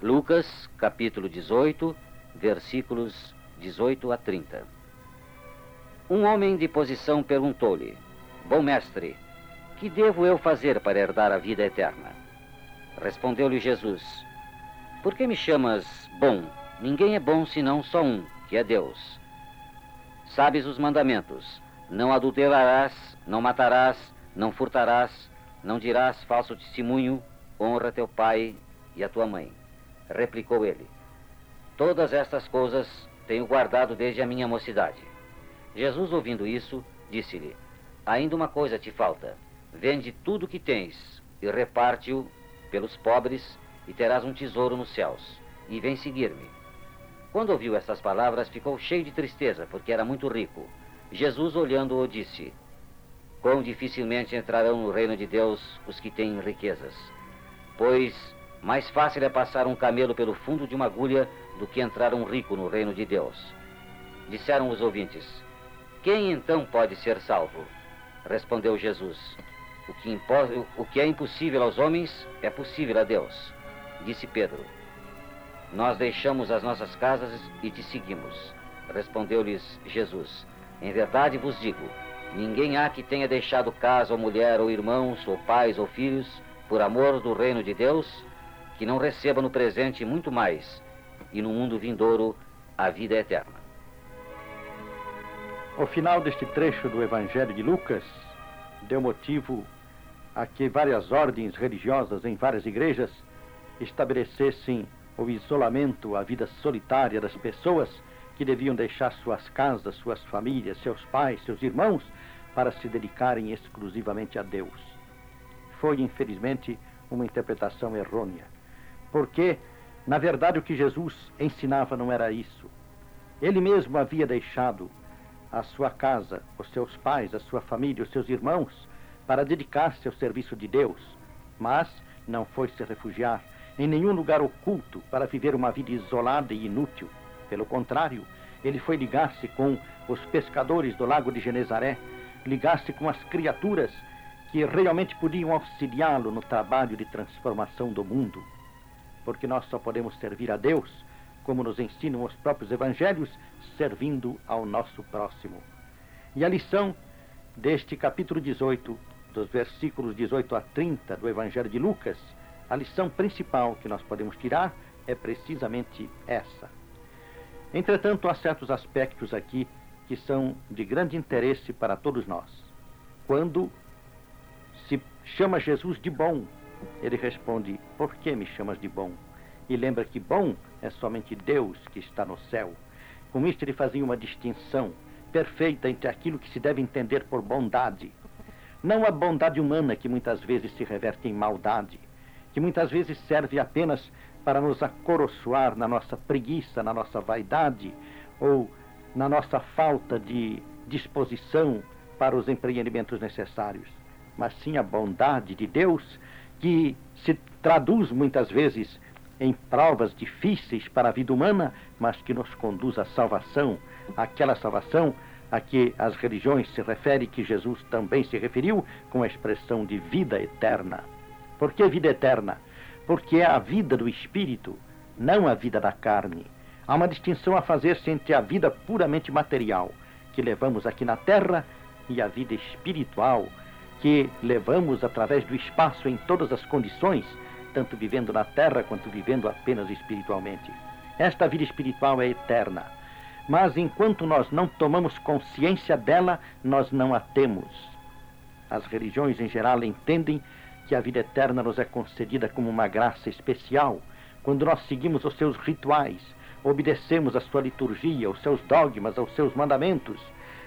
[SPEAKER 1] Lucas, capítulo 18, versículos 18 a 30. Um homem de posição perguntou-lhe: Bom mestre, que devo eu fazer para herdar a vida eterna? Respondeu-lhe Jesus: Por que me chamas bom? Ninguém é bom senão só um, que é Deus. Sabes os mandamentos: Não adulterarás, não matarás, não furtarás, não dirás falso testemunho, honra teu pai e a tua mãe. Replicou ele: Todas estas coisas tenho guardado desde a minha mocidade. Jesus, ouvindo isso, disse-lhe: Ainda uma coisa te falta Vende tudo o que tens e reparte-o pelos pobres, e terás um tesouro nos céus. E vem seguir-me. Quando ouviu estas palavras, ficou cheio de tristeza, porque era muito rico. Jesus, olhando-o, disse: quão dificilmente entrarão no reino de Deus os que têm riquezas. Pois mais fácil é passar um camelo pelo fundo de uma agulha do que entrar um rico no reino de Deus. Disseram os ouvintes: Quem então pode ser salvo? Respondeu Jesus: O que, o que é impossível aos homens é possível a Deus. Disse Pedro: Nós deixamos as nossas casas e te seguimos. Respondeu-lhes Jesus: Em verdade vos digo: ninguém há que tenha deixado casa ou mulher ou irmãos ou pais ou filhos por amor do reino de Deus que não receba no presente muito mais e no mundo vindouro a vida eterna.
[SPEAKER 2] O final deste trecho do Evangelho de Lucas deu motivo a que várias ordens religiosas em várias igrejas estabelecessem o isolamento, a vida solitária das pessoas que deviam deixar suas casas, suas famílias, seus pais, seus irmãos para se dedicarem exclusivamente a Deus. Foi, infelizmente, uma interpretação errônea, porque, na verdade, o que Jesus ensinava não era isso. Ele mesmo havia deixado a sua casa, os seus pais, a sua família, os seus irmãos, para dedicar-se ao serviço de Deus, mas não foi se refugiar em nenhum lugar oculto para viver uma vida isolada e inútil. Pelo contrário, ele foi ligar-se com os pescadores do lago de Genezaré, ligar-se com as criaturas que realmente podiam auxiliá-lo no trabalho de transformação do mundo. Porque nós só podemos servir a Deus, como nos ensinam os próprios evangelhos, servindo ao nosso próximo. E a lição deste capítulo 18, dos versículos 18 a 30 do Evangelho de Lucas, a lição principal que nós podemos tirar é precisamente essa. Entretanto, há certos aspectos aqui que são de grande interesse para todos nós. Quando se chama Jesus de bom, ele responde: Por que me chamas de bom? E lembra que bom é somente Deus que está no céu. Com isto, ele fazia uma distinção perfeita entre aquilo que se deve entender por bondade. Não a bondade humana que muitas vezes se reverte em maldade, que muitas vezes serve apenas para nos acoroçoar na nossa preguiça, na nossa vaidade ou na nossa falta de disposição para os empreendimentos necessários, mas sim a bondade de Deus que se traduz muitas vezes em provas difíceis para a vida humana, mas que nos conduz à salvação, aquela salvação a que as religiões se referem, que Jesus também se referiu com a expressão de vida eterna. Por que vida eterna? Porque é a vida do espírito, não a vida da carne. Há uma distinção a fazer-se entre a vida puramente material, que levamos aqui na terra, e a vida espiritual, que levamos através do espaço em todas as condições, tanto vivendo na terra quanto vivendo apenas espiritualmente. Esta vida espiritual é eterna, mas enquanto nós não tomamos consciência dela, nós não a temos. As religiões em geral entendem que a vida eterna nos é concedida como uma graça especial quando nós seguimos os seus rituais, obedecemos a sua liturgia, os seus dogmas, aos seus mandamentos,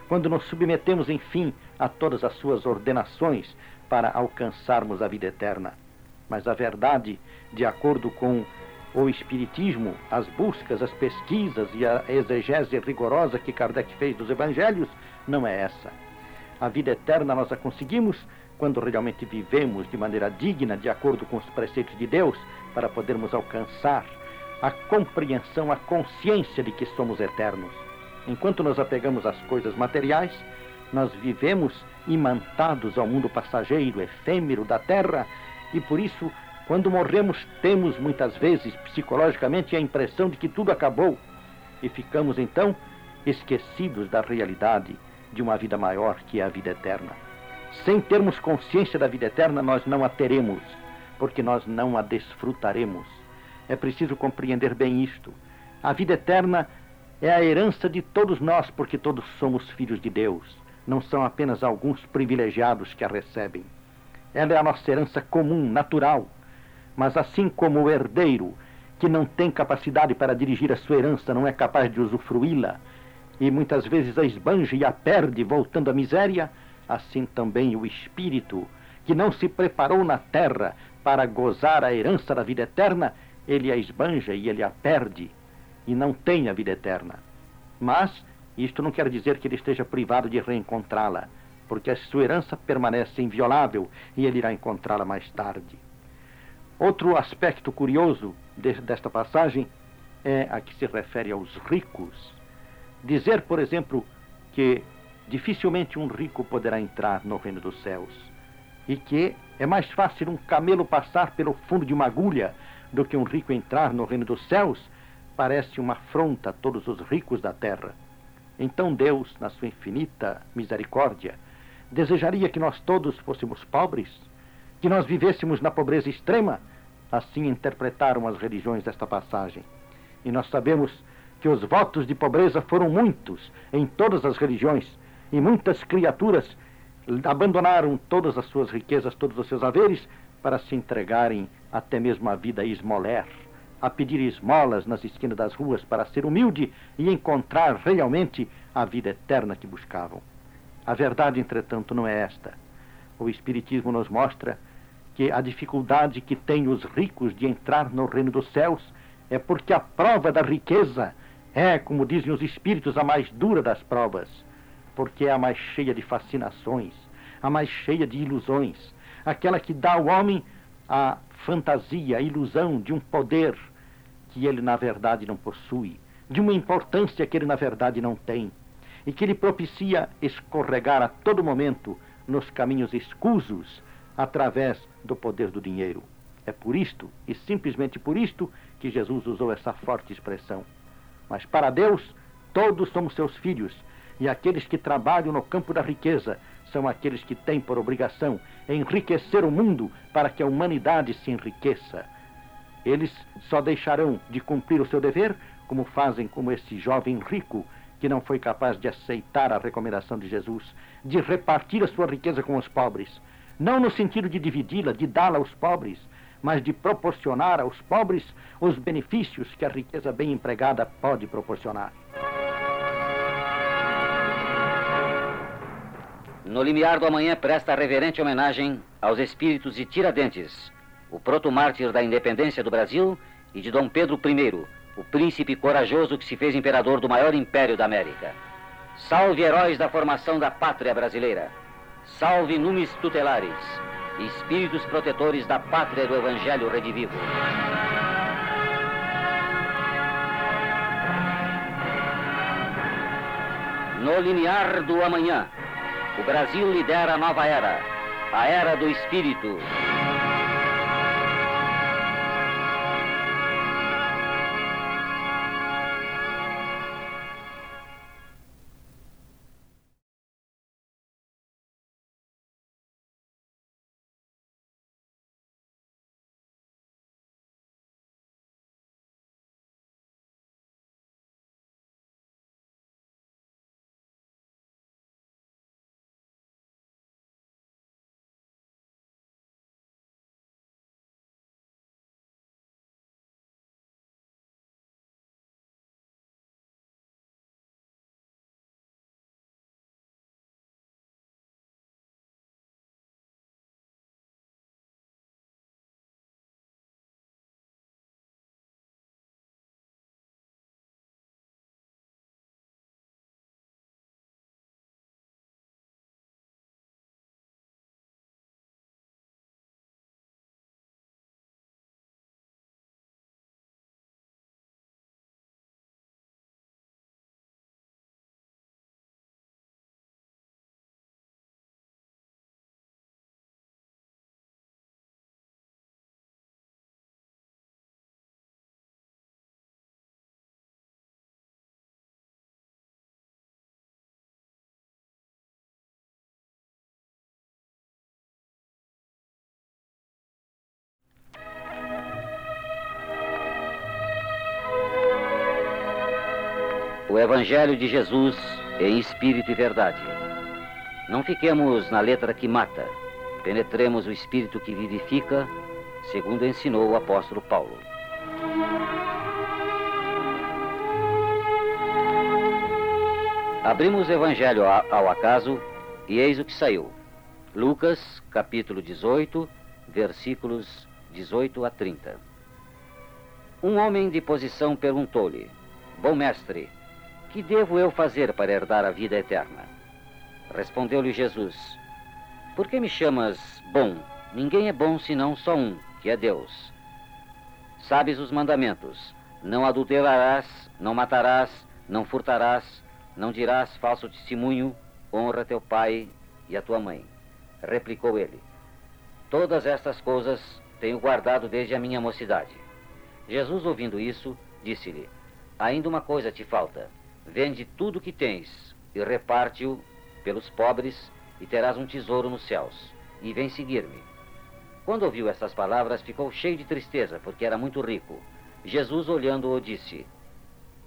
[SPEAKER 2] quando nos submetemos, enfim, a todas as suas ordenações para alcançarmos a vida eterna. Mas a verdade, de acordo com o Espiritismo, as buscas, as pesquisas e a exegese rigorosa que Kardec fez dos Evangelhos, não é essa. A vida eterna nós a conseguimos quando realmente vivemos de maneira digna, de acordo com os preceitos de Deus, para podermos alcançar a compreensão, a consciência de que somos eternos. Enquanto nos apegamos às coisas materiais, nós vivemos imantados ao mundo passageiro, efêmero da terra, e por isso, quando morremos, temos muitas vezes psicologicamente a impressão de que tudo acabou e ficamos então esquecidos da realidade de uma vida maior que é a vida eterna. Sem termos consciência da vida eterna, nós não a teremos, porque nós não a desfrutaremos. É preciso compreender bem isto. A vida eterna é a herança de todos nós, porque todos somos filhos de Deus. Não são apenas alguns privilegiados que a recebem. Ela é a nossa herança comum, natural. Mas assim como o herdeiro, que não tem capacidade para dirigir a sua herança, não é capaz de usufruí-la, e muitas vezes a esbanja e a perde, voltando à miséria, assim também o espírito, que não se preparou na terra para gozar a herança da vida eterna, ele a esbanja e ele a perde e não tem a vida eterna. Mas isto não quer dizer que ele esteja privado de reencontrá-la. porque a sua herança permanece inviolável e ele irá encontrá-la mais tarde. Outro aspecto curioso de, desta passagem é a que se refere aos ricos. Dizer, por exemplo, que dificilmente um rico poderá entrar no reino dos céus e que é mais fácil um camelo passar pelo fundo de uma agulha do que um rico entrar no reino dos céus, parece uma afronta a todos os ricos da terra. Então Deus, na sua infinita misericórdia, desejaria que nós todos fôssemos pobres, que nós vivêssemos na pobreza extrema. Assim interpretaram as religiões desta passagem. E nós sabemos que os votos de pobreza foram muitos em todas as religiões, e muitas criaturas abandonaram todas as suas riquezas, todos os seus haveres, para se entregarem até mesmo à vida esmoler, a pedir esmolas nas esquinas das ruas para ser humilde e encontrar realmente a vida eterna que buscavam. A verdade, entretanto, não é esta. O Espiritismo nos mostra que a dificuldade que têm os ricos de entrar no reino dos céus é porque a prova da riqueza é, como dizem os espíritos, a mais dura das provas, porque é a mais cheia de fascinações, a mais cheia de ilusões, aquela que dá ao homem a fantasia, a ilusão de um poder que ele na verdade não possui, de uma importância que ele na verdade não tem, e que lhe propicia escorregar a todo momento nos caminhos escusos através do poder do dinheiro. É por isto, e simplesmente por isto, que Jesus usou essa forte expressão. Mas para Deus, todos somos seus filhos, e aqueles que trabalham no campo da riqueza são aqueles que têm por obrigação enriquecer o mundo para que a humanidade se enriqueça. Eles só deixarão de cumprir o seu dever como fazem como esse jovem rico que não foi capaz de aceitar a recomendação de Jesus, de repartir a sua riqueza com os pobres, não no sentido de dividi-la, de dá-la aos pobres, mas de proporcionar aos pobres os benefícios que a riqueza bem empregada pode proporcionar.
[SPEAKER 1] No limiar do amanhã presta reverente homenagem aos espíritos de Tiradentes, o proto-mártir da independência do Brasil, e de Dom Pedro I, o príncipe corajoso que se fez imperador do maior império da América. Salve heróis da formação da pátria brasileira. Salve numes tutelares, espíritos protetores da pátria do Evangelho redivivo. No linear do amanhã, o Brasil lidera a nova era, a era do espírito. O Evangelho de Jesus em espírito e verdade. Não fiquemos na letra que mata, penetremos o espírito que vivifica, segundo ensinou o apóstolo Paulo. Abrimos o Evangelho ao acaso e eis o que saiu. Lucas, capítulo 18, versículos 18 a 30. Um homem de posição perguntou-lhe: Bom mestre, que devo eu fazer para herdar a vida eterna? Respondeu-lhe Jesus: Por que me chamas bom? Ninguém é bom senão só um, que é Deus. Sabes os mandamentos: Não adulterarás, não matarás, não furtarás, não dirás falso testemunho, honra teu pai e a tua mãe. Replicou ele: Todas estas coisas tenho guardado desde a minha mocidade. Jesus, ouvindo isso, disse-lhe: Ainda uma coisa te falta. Vende tudo o que tens e reparte-o pelos pobres, e terás um tesouro nos céus. E vem seguir-me. Quando ouviu estas palavras, ficou cheio de tristeza, porque era muito rico. Jesus, olhando-o, disse: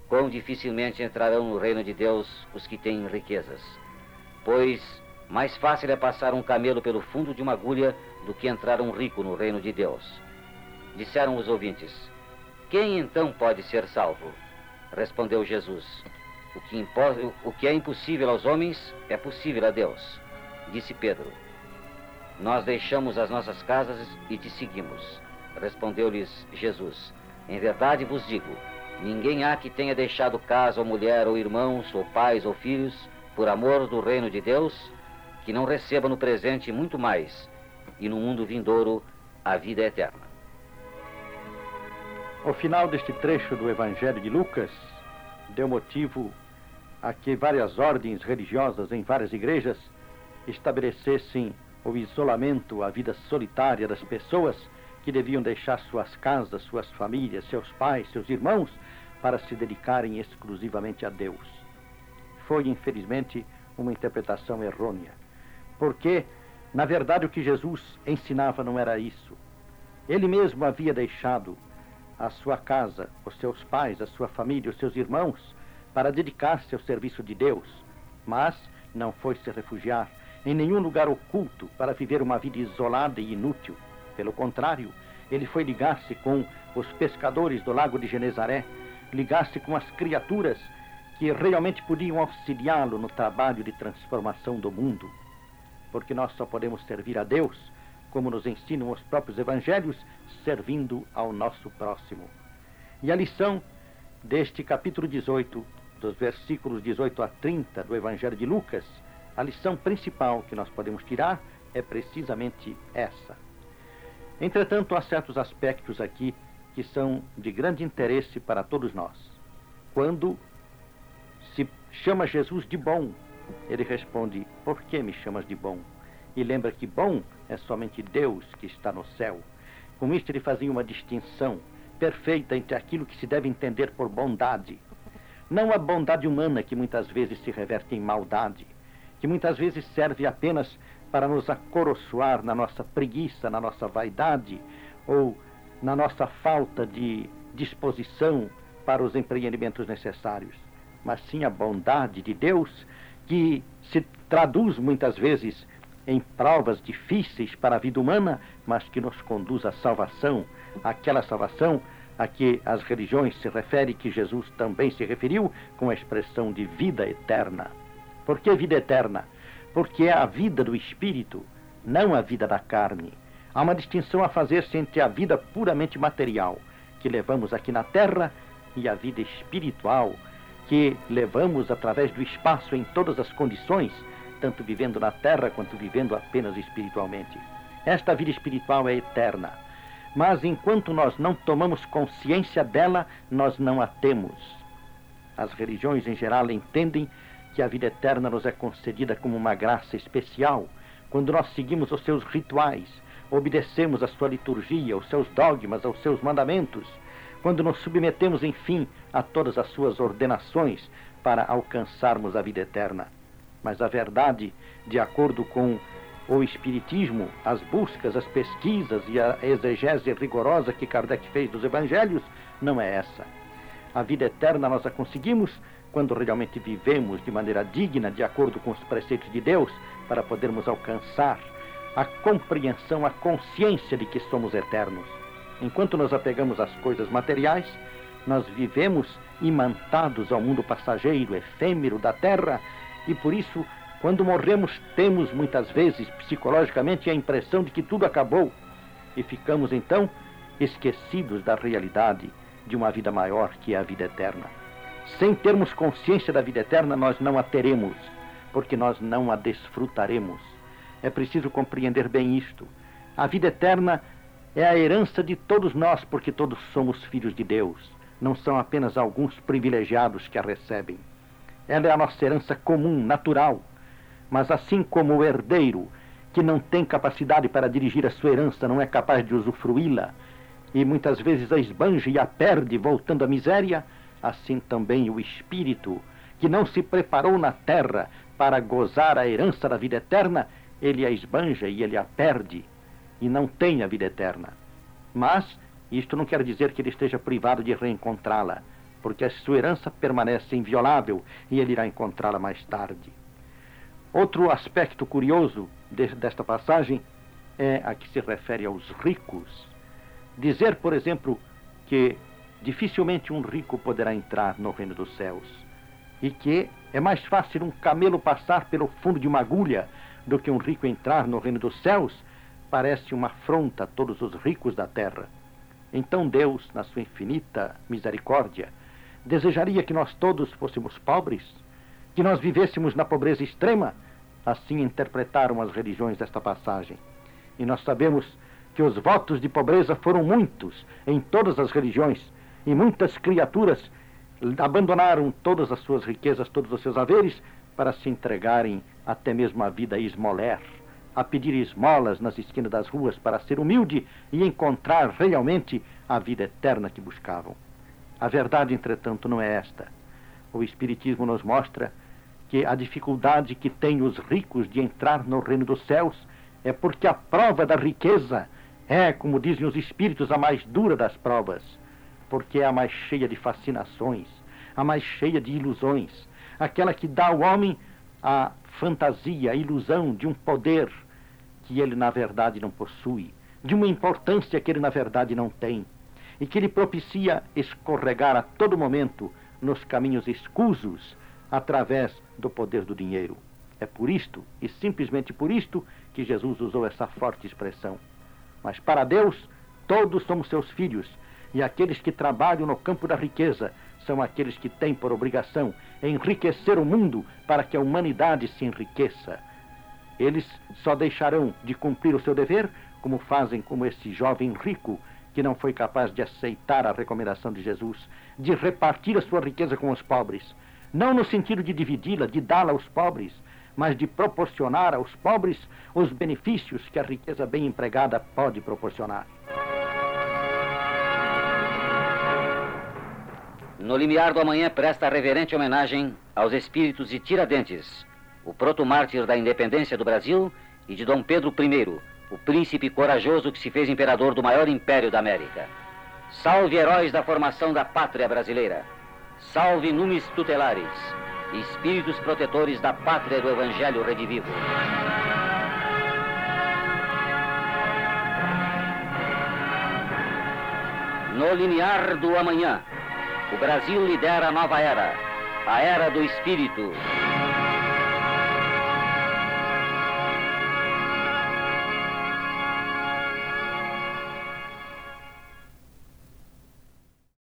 [SPEAKER 1] Quão dificilmente entrarão no reino de Deus os que têm riquezas. Pois mais fácil é passar um camelo pelo fundo de uma agulha do que entrar um rico no reino de Deus. Disseram os ouvintes: Quem então pode ser salvo? Respondeu Jesus: o que, o que é impossível aos homens é possível a Deus. Disse Pedro: Nós deixamos as nossas casas e te seguimos. Respondeu-lhes Jesus: Em verdade vos digo: ninguém há que tenha deixado casa ou mulher ou irmãos ou pais ou filhos por amor do reino de Deus, que não receba no presente muito mais e no mundo vindouro a vida eterna.
[SPEAKER 2] O final deste trecho do Evangelho de Lucas deu motivo a que várias ordens religiosas em várias igrejas estabelecessem o isolamento, a vida solitária das pessoas que deviam deixar suas casas, suas famílias, seus pais, seus irmãos para se dedicarem exclusivamente a Deus. Foi, infelizmente, uma interpretação errônea, porque, na verdade, o que Jesus ensinava não era isso. Ele mesmo havia deixado a sua casa, os seus pais, a sua família, os seus irmãos, para dedicar-se ao serviço de Deus, mas não foi se refugiar em nenhum lugar oculto para viver uma vida isolada e inútil. Pelo contrário, ele foi ligar-se com os pescadores do lago de Genezaré, ligar-se com as criaturas que realmente podiam auxiliá-lo no trabalho de transformação do mundo. Porque nós só podemos servir a Deus, como nos ensinam os próprios evangelhos, servindo ao nosso próximo. E a lição deste capítulo 18 dos versículos 18 a 30 do Evangelho de Lucas, a lição principal que nós podemos tirar é precisamente essa. Entretanto, há certos aspectos aqui que são de grande interesse para todos nós. Quando se chama Jesus de bom, ele responde: Por que me chamas de bom? E lembra que bom é somente Deus que está no céu. Com isto, ele fazia uma distinção perfeita entre aquilo que se deve entender por bondade não a bondade humana que muitas vezes se reverte em maldade, que muitas vezes serve apenas para nos acoroçoar na nossa preguiça, na nossa vaidade ou na nossa falta de disposição para os empreendimentos necessários, mas sim a bondade de Deus que se traduz muitas vezes em provas difíceis para a vida humana, mas que nos conduz à salvação, aquela salvação a que as religiões se referem, que Jesus também se referiu com a expressão de vida eterna. Por que vida eterna? Porque é a vida do espírito, não a vida da carne. Há uma distinção a fazer-se entre a vida puramente material, que levamos aqui na terra, e a vida espiritual, que levamos através do espaço em todas as condições, tanto vivendo na terra quanto vivendo apenas espiritualmente. Esta vida espiritual é eterna mas enquanto nós não tomamos consciência dela, nós não a temos. As religiões em geral entendem que a vida eterna nos é concedida como uma graça especial quando nós seguimos os seus rituais, obedecemos a sua liturgia, os seus dogmas, aos seus mandamentos, quando nos submetemos, enfim, a todas as suas ordenações para alcançarmos a vida eterna. Mas a verdade, de acordo com o Espiritismo, as buscas, as pesquisas e a exegese rigorosa que Kardec fez dos Evangelhos, não é essa. A vida eterna nós a conseguimos quando realmente vivemos de maneira digna, de acordo com os preceitos de Deus, para podermos alcançar a compreensão, a consciência de que somos eternos. Enquanto nos apegamos às coisas materiais, nós vivemos imantados ao mundo passageiro, efêmero da terra, e por isso quando morremos, temos muitas vezes psicologicamente a impressão de que tudo acabou e ficamos então esquecidos da realidade de uma vida maior que é a vida eterna. Sem termos consciência da vida eterna, nós não a teremos, porque nós não a desfrutaremos. É preciso compreender bem isto. A vida eterna é a herança de todos nós, porque todos somos filhos de Deus. Não são apenas alguns privilegiados que a recebem. Ela é a nossa herança comum, natural. Mas assim como o herdeiro, que não tem capacidade para dirigir a sua herança, não é capaz de usufruí-la, e muitas vezes a esbanja e a perde, voltando à miséria, assim também o espírito, que não se preparou na terra para gozar a herança da vida eterna, ele a esbanja e ele a perde, e não tem a vida eterna. Mas isto não quer dizer que ele esteja privado de reencontrá-la, porque a sua herança permanece inviolável e ele irá encontrá-la mais tarde. Outro aspecto curioso desta passagem é a que se refere aos ricos. Dizer, por exemplo, que dificilmente um rico poderá entrar no reino dos céus e que é mais fácil um camelo passar pelo fundo de uma agulha do que um rico entrar no reino dos céus, parece uma afronta a todos os ricos da terra. Então Deus, na sua infinita misericórdia, desejaria que nós todos fôssemos pobres, que nós vivêssemos na pobreza extrema. Assim interpretaram as religiões desta passagem. E nós sabemos que os votos de pobreza foram muitos em todas as religiões, e muitas criaturas abandonaram todas as suas riquezas, todos os seus haveres, para se entregarem até mesmo à vida esmoler, a pedir esmolas nas esquinas das ruas para ser humilde e encontrar realmente a vida eterna que buscavam. A verdade, entretanto, não é esta. O Espiritismo nos mostra que a dificuldade que têm os ricos de entrar no reino dos céus é porque a prova da riqueza é, como dizem os espíritos, a mais dura das provas, porque é a mais cheia de fascinações, a mais cheia de ilusões, aquela que dá ao homem a fantasia, a ilusão de um poder que ele na verdade não possui, de uma importância que ele na verdade não tem, e que lhe propicia escorregar a todo momento nos caminhos escusos através do poder do dinheiro. É por isto, e simplesmente por isto, que Jesus usou essa forte expressão. Mas para Deus, todos somos seus filhos, e aqueles que trabalham no campo da riqueza são aqueles que têm por obrigação enriquecer o mundo para que a humanidade se enriqueça. Eles só deixarão de cumprir o seu dever como fazem como esse jovem rico que não foi capaz de aceitar a recomendação de Jesus, de repartir a sua riqueza com os pobres, não no sentido de dividi-la, de dá-la aos pobres, mas de proporcionar aos pobres os benefícios que a riqueza bem empregada pode proporcionar.
[SPEAKER 1] No limiar do amanhã presta reverente homenagem aos espíritos de Tiradentes, o proto-mártir da independência do Brasil, e de Dom Pedro I, o príncipe corajoso que se fez imperador do maior império da América. Salve heróis da formação da pátria brasileira. Salve numes tutelares, espíritos protetores da pátria do Evangelho redivivo. No limiar do amanhã, o Brasil lidera a nova era, a era do espírito,